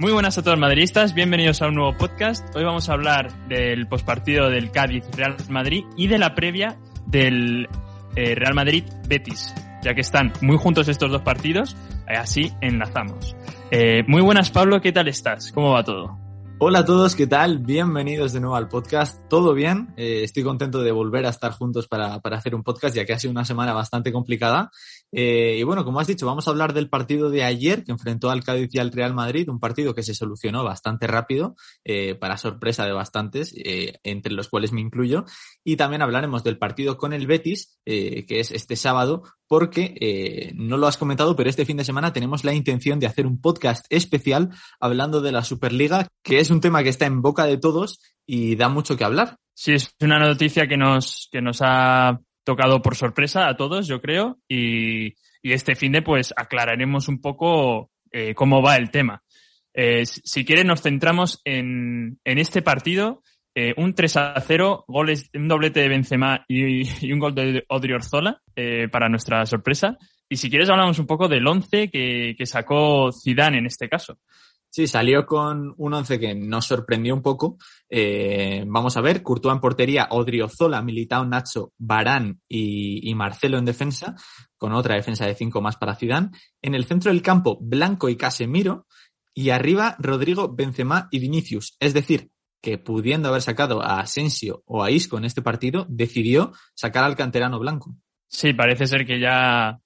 Muy buenas a todos madridistas, bienvenidos a un nuevo podcast. Hoy vamos a hablar del pospartido del Cádiz Real Madrid y de la previa del eh, Real Madrid Betis, ya que están muy juntos estos dos partidos, eh, así enlazamos. Eh, muy buenas Pablo, ¿qué tal estás? ¿Cómo va todo? Hola a todos, ¿qué tal? Bienvenidos de nuevo al podcast. ¿Todo bien? Eh, estoy contento de volver a estar juntos para, para, hacer un podcast, ya que ha sido una semana bastante complicada. Eh, y bueno, como has dicho, vamos a hablar del partido de ayer que enfrentó al Cádiz y al Real Madrid, un partido que se solucionó bastante rápido, eh, para sorpresa de bastantes, entre los cuales me incluyo. Y también hablaremos del partido con el Betis, que es este sábado, porque eh, no lo has comentado, pero este fin de semana tenemos la intención de hacer un podcast especial hablando de la Superliga, que es un tema que está en boca de todos y da mucho que hablar. Sí, es una noticia que nos, que nos ha tocado por sorpresa a todos, yo creo, y, y este fin de pues aclararemos un poco eh, cómo va el tema. Eh, si quieren, nos centramos en, en este partido. Eh, un 3 a 0, goles, un doblete de Benzema y, un gol de Odriozola, eh, para nuestra sorpresa. Y si quieres hablamos un poco del 11 que, que sacó Zidane en este caso. Sí, salió con un once que nos sorprendió un poco. Eh, vamos a ver, Courtois en portería, Odriozola, Militao, Nacho, Barán y, Marcelo en defensa, con otra defensa de cinco más para Zidane. En el centro del campo, Blanco y Casemiro. Y arriba, Rodrigo, Benzema y Vinicius. Es decir, que pudiendo haber sacado a Asensio o a Isco en este partido, decidió sacar al canterano blanco. Sí, parece ser que ya,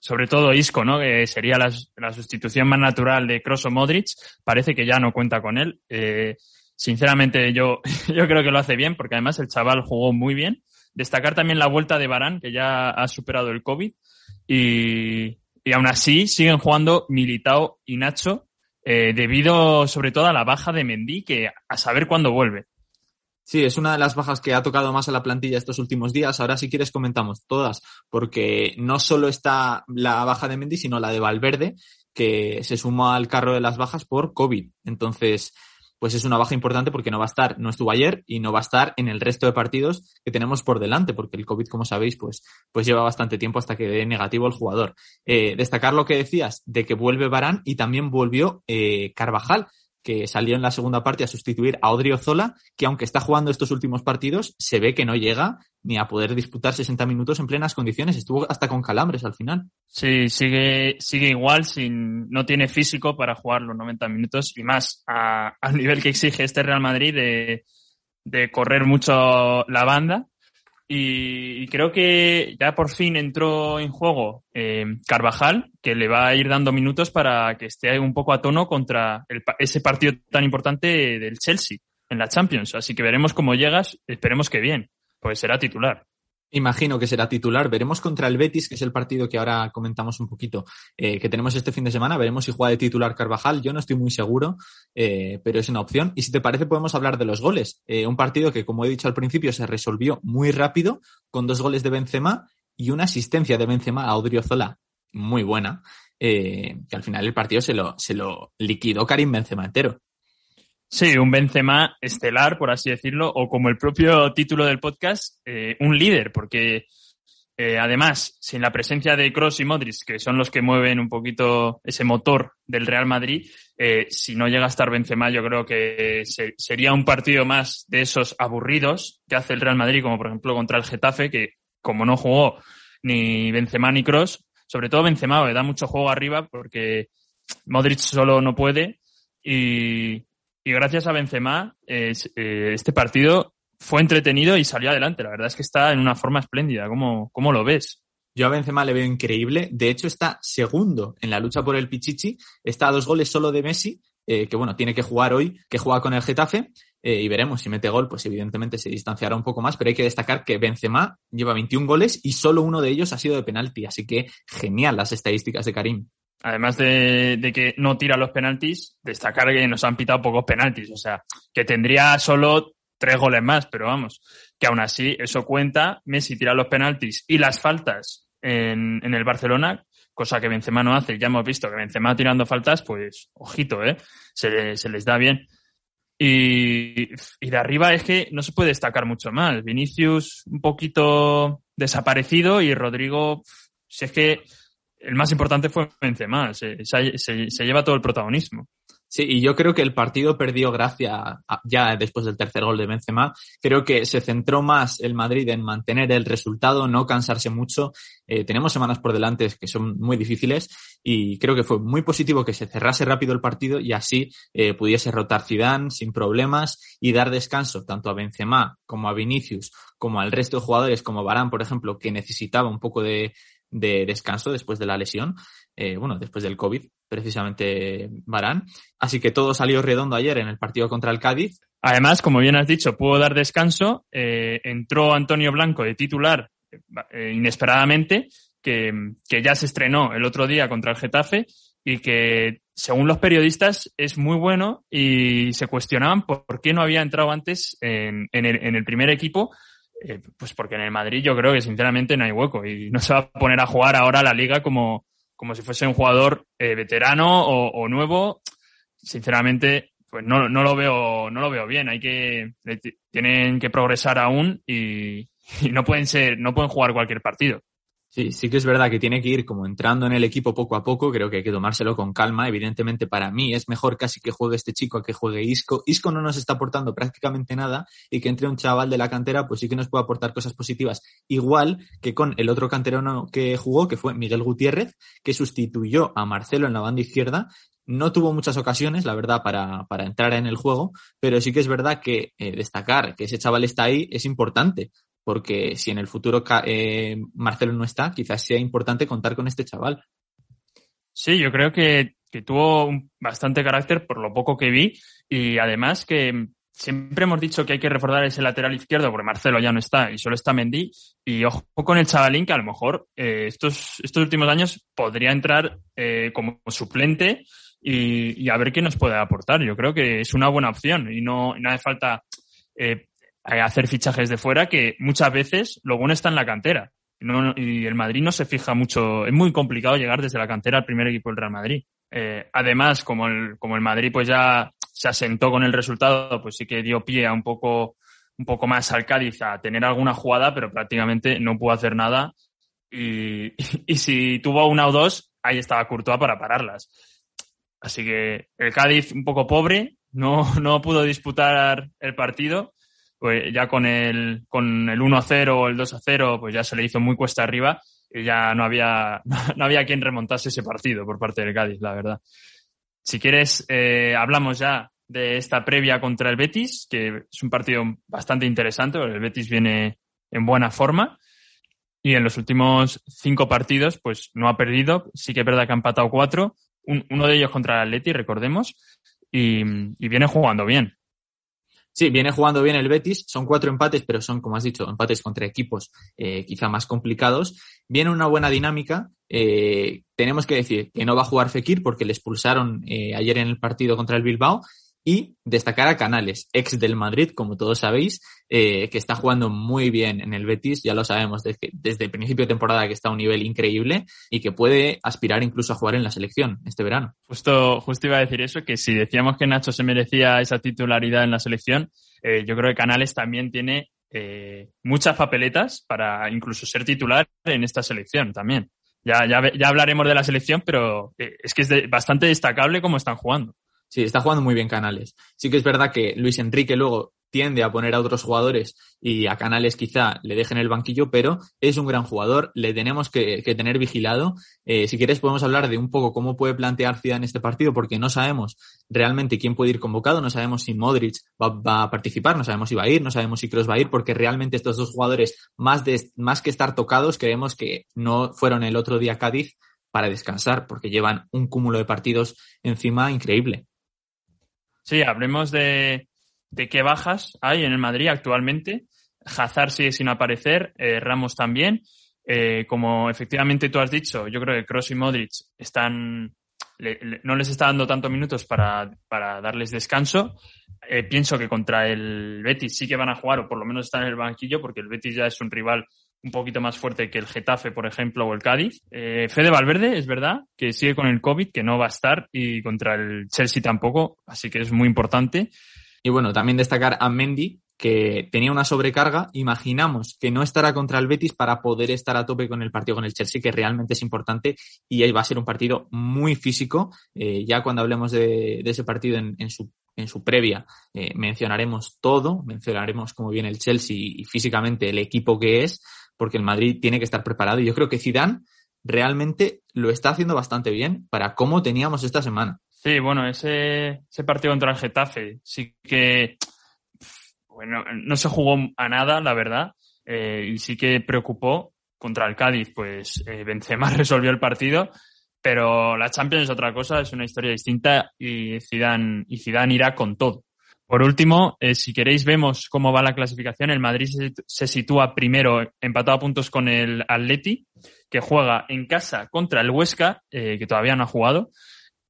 sobre todo Isco, ¿no? Que sería la, sustitución más natural de Kroos o Modric, parece que ya no cuenta con él. Eh, sinceramente, yo, yo creo que lo hace bien, porque además el chaval jugó muy bien. Destacar también la vuelta de Barán, que ya ha superado el COVID. Y, y aún así siguen jugando Militao y Nacho, eh, debido sobre todo a la baja de Mendy, que a saber cuándo vuelve. Sí, es una de las bajas que ha tocado más a la plantilla estos últimos días. Ahora, si quieres, comentamos todas, porque no solo está la baja de Mendy, sino la de Valverde, que se sumó al carro de las bajas por COVID. Entonces, pues es una baja importante porque no va a estar, no estuvo ayer y no va a estar en el resto de partidos que tenemos por delante, porque el COVID, como sabéis, pues, pues lleva bastante tiempo hasta que dé negativo el jugador. Eh, destacar lo que decías de que vuelve Barán y también volvió eh, Carvajal, que salió en la segunda parte a sustituir a Odriozola, que aunque está jugando estos últimos partidos, se ve que no llega ni a poder disputar 60 minutos en plenas condiciones. Estuvo hasta con calambres al final. Sí, sigue, sigue igual, sin, no tiene físico para jugar los 90 minutos y más al nivel que exige este Real Madrid de, de correr mucho la banda. Y, y, creo que ya por fin entró en juego eh, Carvajal, que le va a ir dando minutos para que esté un poco a tono contra el, ese partido tan importante del Chelsea en la Champions. Así que veremos cómo llegas, esperemos que bien, pues será titular. Imagino que será titular. Veremos contra el Betis, que es el partido que ahora comentamos un poquito, eh, que tenemos este fin de semana. Veremos si juega de titular Carvajal. Yo no estoy muy seguro, eh, pero es una opción. Y si te parece, podemos hablar de los goles. Eh, un partido que, como he dicho al principio, se resolvió muy rápido, con dos goles de Benzema y una asistencia de Benzema a Odriozola muy buena, que al final el partido se lo, se lo liquidó Karim Benzema entero. Sí, un Benzema estelar, por así decirlo, o como el propio título del podcast, eh, un líder, porque eh, además, sin la presencia de Cross y Modric, que son los que mueven un poquito ese motor del Real Madrid, eh, si no llega a estar Benzema, yo creo que se, sería un partido más de esos aburridos que hace el Real Madrid, como por ejemplo contra el Getafe, que como no jugó ni Benzema ni Cross, sobre todo Benzema le da mucho juego arriba porque Modric solo no puede y, y gracias a Benzema, eh, eh, este partido fue entretenido y salió adelante. La verdad es que está en una forma espléndida. ¿Cómo, cómo lo ves? Yo a Benzema le veo increíble. De hecho, está segundo en la lucha por el Pichichi. Está a dos goles solo de Messi, eh, que bueno, tiene que jugar hoy, que juega con el Getafe. Y veremos si mete gol, pues evidentemente se distanciará un poco más, pero hay que destacar que Benzema lleva 21 goles y solo uno de ellos ha sido de penalti. Así que genial las estadísticas de Karim. Además de, que no tira los penaltis, destacar que nos han pitado pocos penaltis. O sea, que tendría solo tres goles más, pero vamos, que aún así eso cuenta. Messi tira los penaltis y las faltas en, en el Barcelona, cosa que Benzema no hace. Ya hemos visto que Benzema tirando faltas, pues ojito, ¿eh? Se, se les da bien. Y, y de arriba es que no se puede destacar mucho más. Vinicius un poquito desaparecido y Rodrigo, si es que el más importante fue Benzema, se, se, se, lleva todo el protagonismo. Sí, y yo creo que el partido perdió gracia ya después del tercer gol de Benzema. Creo que se centró más el Madrid en mantener el resultado, no cansarse mucho. Eh, tenemos semanas por delante que son muy difíciles y creo que fue muy positivo que se cerrase rápido el partido y así eh, pudiese rotar Zidane sin problemas y dar descanso tanto a Benzema como a Vinicius como al resto de jugadores como Barán, por ejemplo, que necesitaba un poco de, de descanso después de la lesión, eh, bueno, después del COVID, precisamente Barán. Así que todo salió redondo ayer en el partido contra el Cádiz. Además, como bien has dicho, pudo dar descanso. Eh, entró Antonio Blanco de titular eh, inesperadamente, que, que ya se estrenó el otro día contra el Getafe y que, según los periodistas, es muy bueno y se cuestionaban por qué no había entrado antes en, en, el, en el primer equipo eh, pues porque en el Madrid yo creo que sinceramente no hay hueco y no se va a poner a jugar ahora la liga como, como si fuese un jugador eh, veterano o, nuevo. Sinceramente, pues no, no, lo veo, no lo veo bien. Hay que, tienen que progresar aún y, y no pueden ser, no pueden jugar cualquier partido. Sí, sí que es verdad que tiene que ir como entrando en el equipo poco a poco, creo que hay que tomárselo con calma. Evidentemente para mí es mejor casi que juegue este chico a que juegue Isco. Isco no nos está aportando prácticamente nada y que entre un chaval de la cantera pues sí que nos puede aportar cosas positivas. Igual que con el otro canterano que jugó, que fue Miguel Gutiérrez, que sustituyó a Marcelo en la banda izquierda no tuvo muchas ocasiones, la verdad, para, para, entrar en el juego, pero sí que es verdad que eh, destacar que ese chaval está ahí es importante, porque si en el futuro eh, Marcelo no está, quizás sea importante contar con este chaval. Sí, yo creo que, que tuvo bastante carácter por lo poco que vi y además que siempre hemos dicho que hay que reforzar ese lateral izquierdo porque Marcelo ya no está y solo está Mendy y ojo con el chavalín que a lo mejor eh, estos, estos últimos años podría entrar eh, como suplente y, y, a ver qué nos puede aportar. Yo creo que es una buena opción y no, no hace falta hacer fichajes de fuera que muchas veces lo bueno está en la cantera. No, y el Madrid no se fija mucho, es muy complicado llegar desde la cantera al primer equipo del Real Madrid. Eh, además, como el, como el Madrid pues ya se asentó con el resultado, pues sí que dio pie a un poco, un poco más al Cádiz a tener alguna jugada, pero prácticamente no pudo hacer nada. Y, y si tuvo una o dos, ahí estaba Courtois para pararlas. Así que el Cádiz un poco pobre, no, no pudo disputar el partido pues ya con el, con el 1-0 o el 2-0, pues ya se le hizo muy cuesta arriba y ya no había, no había quien remontase ese partido por parte del Cádiz, la verdad. Si quieres, eh, hablamos ya de esta previa contra el Betis, que es un partido bastante interesante, el Betis viene en buena forma. Y en los últimos cinco partidos, pues no ha perdido. Sí que es verdad que ha empatado cuatro. uno de ellos contra el Atleti, recordemos. Y viene jugando bien. Sí, viene jugando bien el Betis, son cuatro empates, pero son, como has dicho, empates contra equipos eh, quizá más complicados. Viene una buena dinámica. Eh, tenemos que decir que no va a jugar Fekir porque le expulsaron eh, ayer en el partido contra el Bilbao y destacar a Canales, ex del Madrid, como todos sabéis, eh, que está jugando muy bien en el Betis, ya lo sabemos desde, desde el principio de temporada que está a un nivel increíble y que puede aspirar incluso a jugar en la selección este verano. Justo, justo iba a decir eso, que si decíamos que Nacho se merecía esa titularidad en la selección, eh, yo creo que Canales también tiene eh, muchas papeletas para incluso ser titular en esta selección también. Ya, ya, ya hablaremos de la selección, pero eh, es que es bastante destacable cómo están jugando. Sí, está jugando muy bien Canales. Sí que es verdad que Luis Enrique luego tiende a poner a otros jugadores y a Canales quizá le dejen el banquillo, pero es un gran jugador, le tenemos que, que tener vigilado. Eh, si quieres podemos hablar de un poco cómo puede plantear Ciudad en este partido, porque no sabemos realmente quién puede ir convocado, no sabemos si Modric va, va, a participar, no sabemos si va a ir, no sabemos si Kroos va a ir, porque realmente estos dos jugadores, más, de, más que estar tocados, creemos que no fueron el otro día a Cádiz para descansar, porque llevan un cúmulo de partidos encima increíble. Sí, hablemos de, de qué bajas hay en el Madrid actualmente. Hazard sigue sin aparecer, eh, Ramos también. Eh, como efectivamente tú has dicho, yo creo que Kroos y Modric están, le, no les está dando tantos minutos para, para darles descanso. Eh, pienso que contra el Betis sí que van a jugar, o por lo menos están en el banquillo, porque el Betis ya es un rival un poquito más fuerte que el Getafe, por ejemplo, o el Cádiz. Eh, Fede Valverde, es verdad, que sigue con el COVID, que no va a estar, y contra el Chelsea tampoco, así que es muy importante. Y bueno, también destacar a Mendy, que tenía una sobrecarga, imaginamos que no estará contra el Betis para poder estar a tope con el partido con el Chelsea, que realmente es importante y ahí va a ser un partido muy físico. Eh, ya cuando hablemos de, ese partido en, su, en su previa, eh, mencionaremos todo, mencionaremos cómo viene el Chelsea y físicamente el equipo que es, porque el Madrid tiene que estar preparado y yo creo que Zidane realmente lo está haciendo bastante bien para cómo teníamos esta semana. Sí, bueno, ese, ese partido contra el Getafe sí que bueno, no se jugó a nada, la verdad, eh, y sí que preocupó contra el Cádiz, pues eh, Benzema resolvió el partido, pero la Champions es otra cosa, es una historia distinta y Zidane, y Zidane irá con todo. Por último, eh, si queréis vemos cómo va la clasificación. El Madrid se, sitúa primero empatado a puntos con el Atleti, que juega en casa contra el Huesca, que todavía no ha jugado.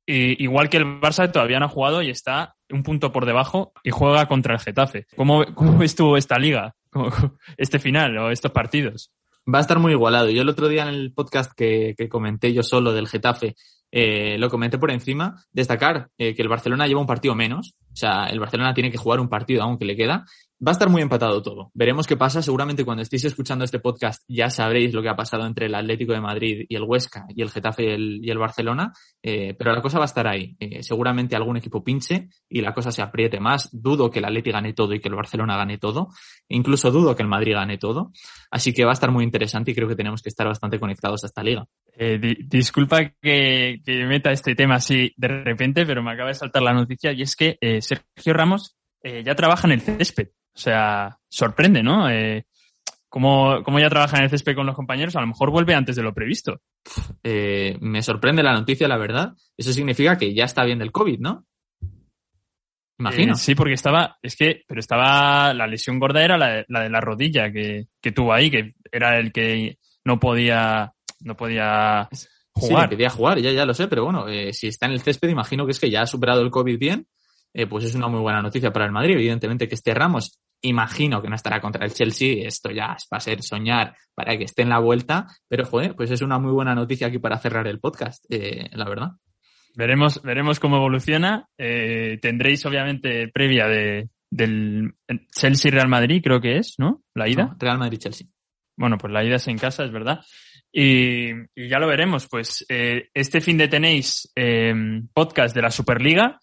igual que el Barça todavía no ha jugado y está un punto por debajo y juega contra el Getafe. ¿Cómo, cómo estuvo esta liga, este final o estos partidos? Va a estar muy igualado. Yo el otro día en el podcast que, que comenté yo solo del Getafe, eh, lo comenté por encima, destacar eh, que el Barcelona lleva un partido menos, o sea, el Barcelona tiene que jugar un partido aún que le queda, Va a estar muy empatado todo. Veremos qué pasa. Seguramente cuando estéis escuchando este podcast ya sabréis lo que ha pasado entre el Atlético de Madrid y el Huesca y el Getafe y el, Barcelona, eh, pero la cosa va a estar ahí. Eh, seguramente algún equipo pinche y la cosa se apriete más. Dudo que el Atlético gane todo y que el Barcelona gane todo. incluso dudo que el Madrid gane todo. Así que va a estar muy interesante y creo que tenemos que estar bastante conectados a esta liga. Eh, disculpa que, que, meta este tema así de repente, pero me acaba de saltar la noticia y es que Sergio Ramos ya trabaja en el césped. O sea, sorprende, ¿no? Eh, ¿cómo, ya trabaja en el césped con los compañeros? A lo mejor vuelve antes de lo previsto. Eh, me sorprende la noticia, la verdad. Eso significa que ya está bien del COVID, ¿no? Imagino. Eh, sí, porque estaba, es que, pero estaba, la lesión gorda era la, de la rodilla que, que, tuvo ahí, que era el que no podía, no podía jugar. Sí, podía jugar, ya, ya lo sé, pero bueno, si está en el césped, imagino que es que ya ha superado el COVID bien, pues es una muy buena noticia para el Madrid. Evidentemente que esté Ramos Imagino que no estará contra el Chelsea, esto ya es para ser soñar, para que esté en la vuelta, pero joder, pues es una muy buena noticia aquí para cerrar el podcast, eh, la verdad. Veremos, veremos cómo evoluciona. Eh, tendréis obviamente previa de, del Chelsea Real Madrid, creo que es, ¿no? La ida. Real Madrid Chelsea. Bueno, pues la ida es en casa, es verdad. Y, ya lo veremos. Pues eh, este fin de tenéis podcast de la Superliga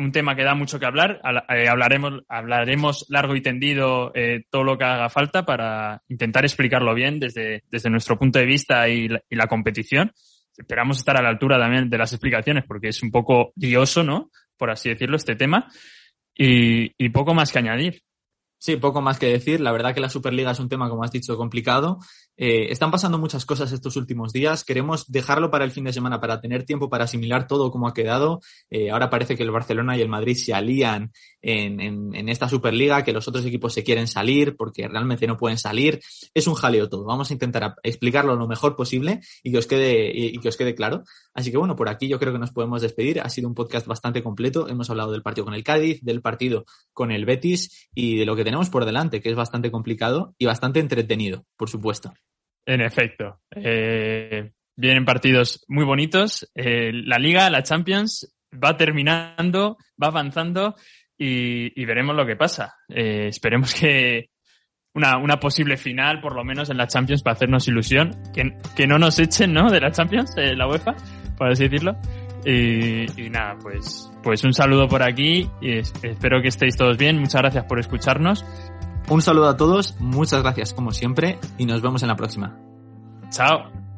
un tema que da mucho que hablar. Eh, hablaremos, hablaremos largo y tendido eh, todo lo que haga falta para intentar explicarlo bien desde, desde nuestro punto de vista y la, competición. Esperamos estar a la altura también de las explicaciones porque es un poco lioso, ¿no? Por así decirlo, este tema. y poco más que añadir. Sí, poco más que decir. La verdad que la Superliga es un tema, como has dicho, complicado. Eh, están pasando muchas cosas estos últimos días. Queremos dejarlo para el fin de semana para tener tiempo para asimilar todo como ha quedado. Eh, ahora parece que el Barcelona y el Madrid se alían en, en, esta Superliga, que los otros equipos se quieren salir porque realmente no pueden salir. Es un jaleo todo. Vamos a intentar explicarlo lo mejor posible y que os quede, y, que os quede claro. Así que bueno, por aquí yo creo que nos podemos despedir. Ha sido un podcast bastante completo. Hemos hablado del partido con el Cádiz, del partido con el Betis y de lo que tenemos por delante, que es bastante complicado y bastante entretenido, por supuesto. En efecto. Eh, vienen partidos muy bonitos. Eh, la Liga, la Champions, va terminando, va avanzando y, veremos lo que pasa. Eh, esperemos que una, una, posible final, por lo menos en la Champions, para hacernos ilusión. Que, que no nos echen, ¿no? De la Champions, la UEFA, por así decirlo. Y, y, nada, pues, pues un saludo por aquí y espero que estéis todos bien. Muchas gracias por escucharnos un saludo a todos, muchas gracias como siempre y nos vemos en la próxima. Chao.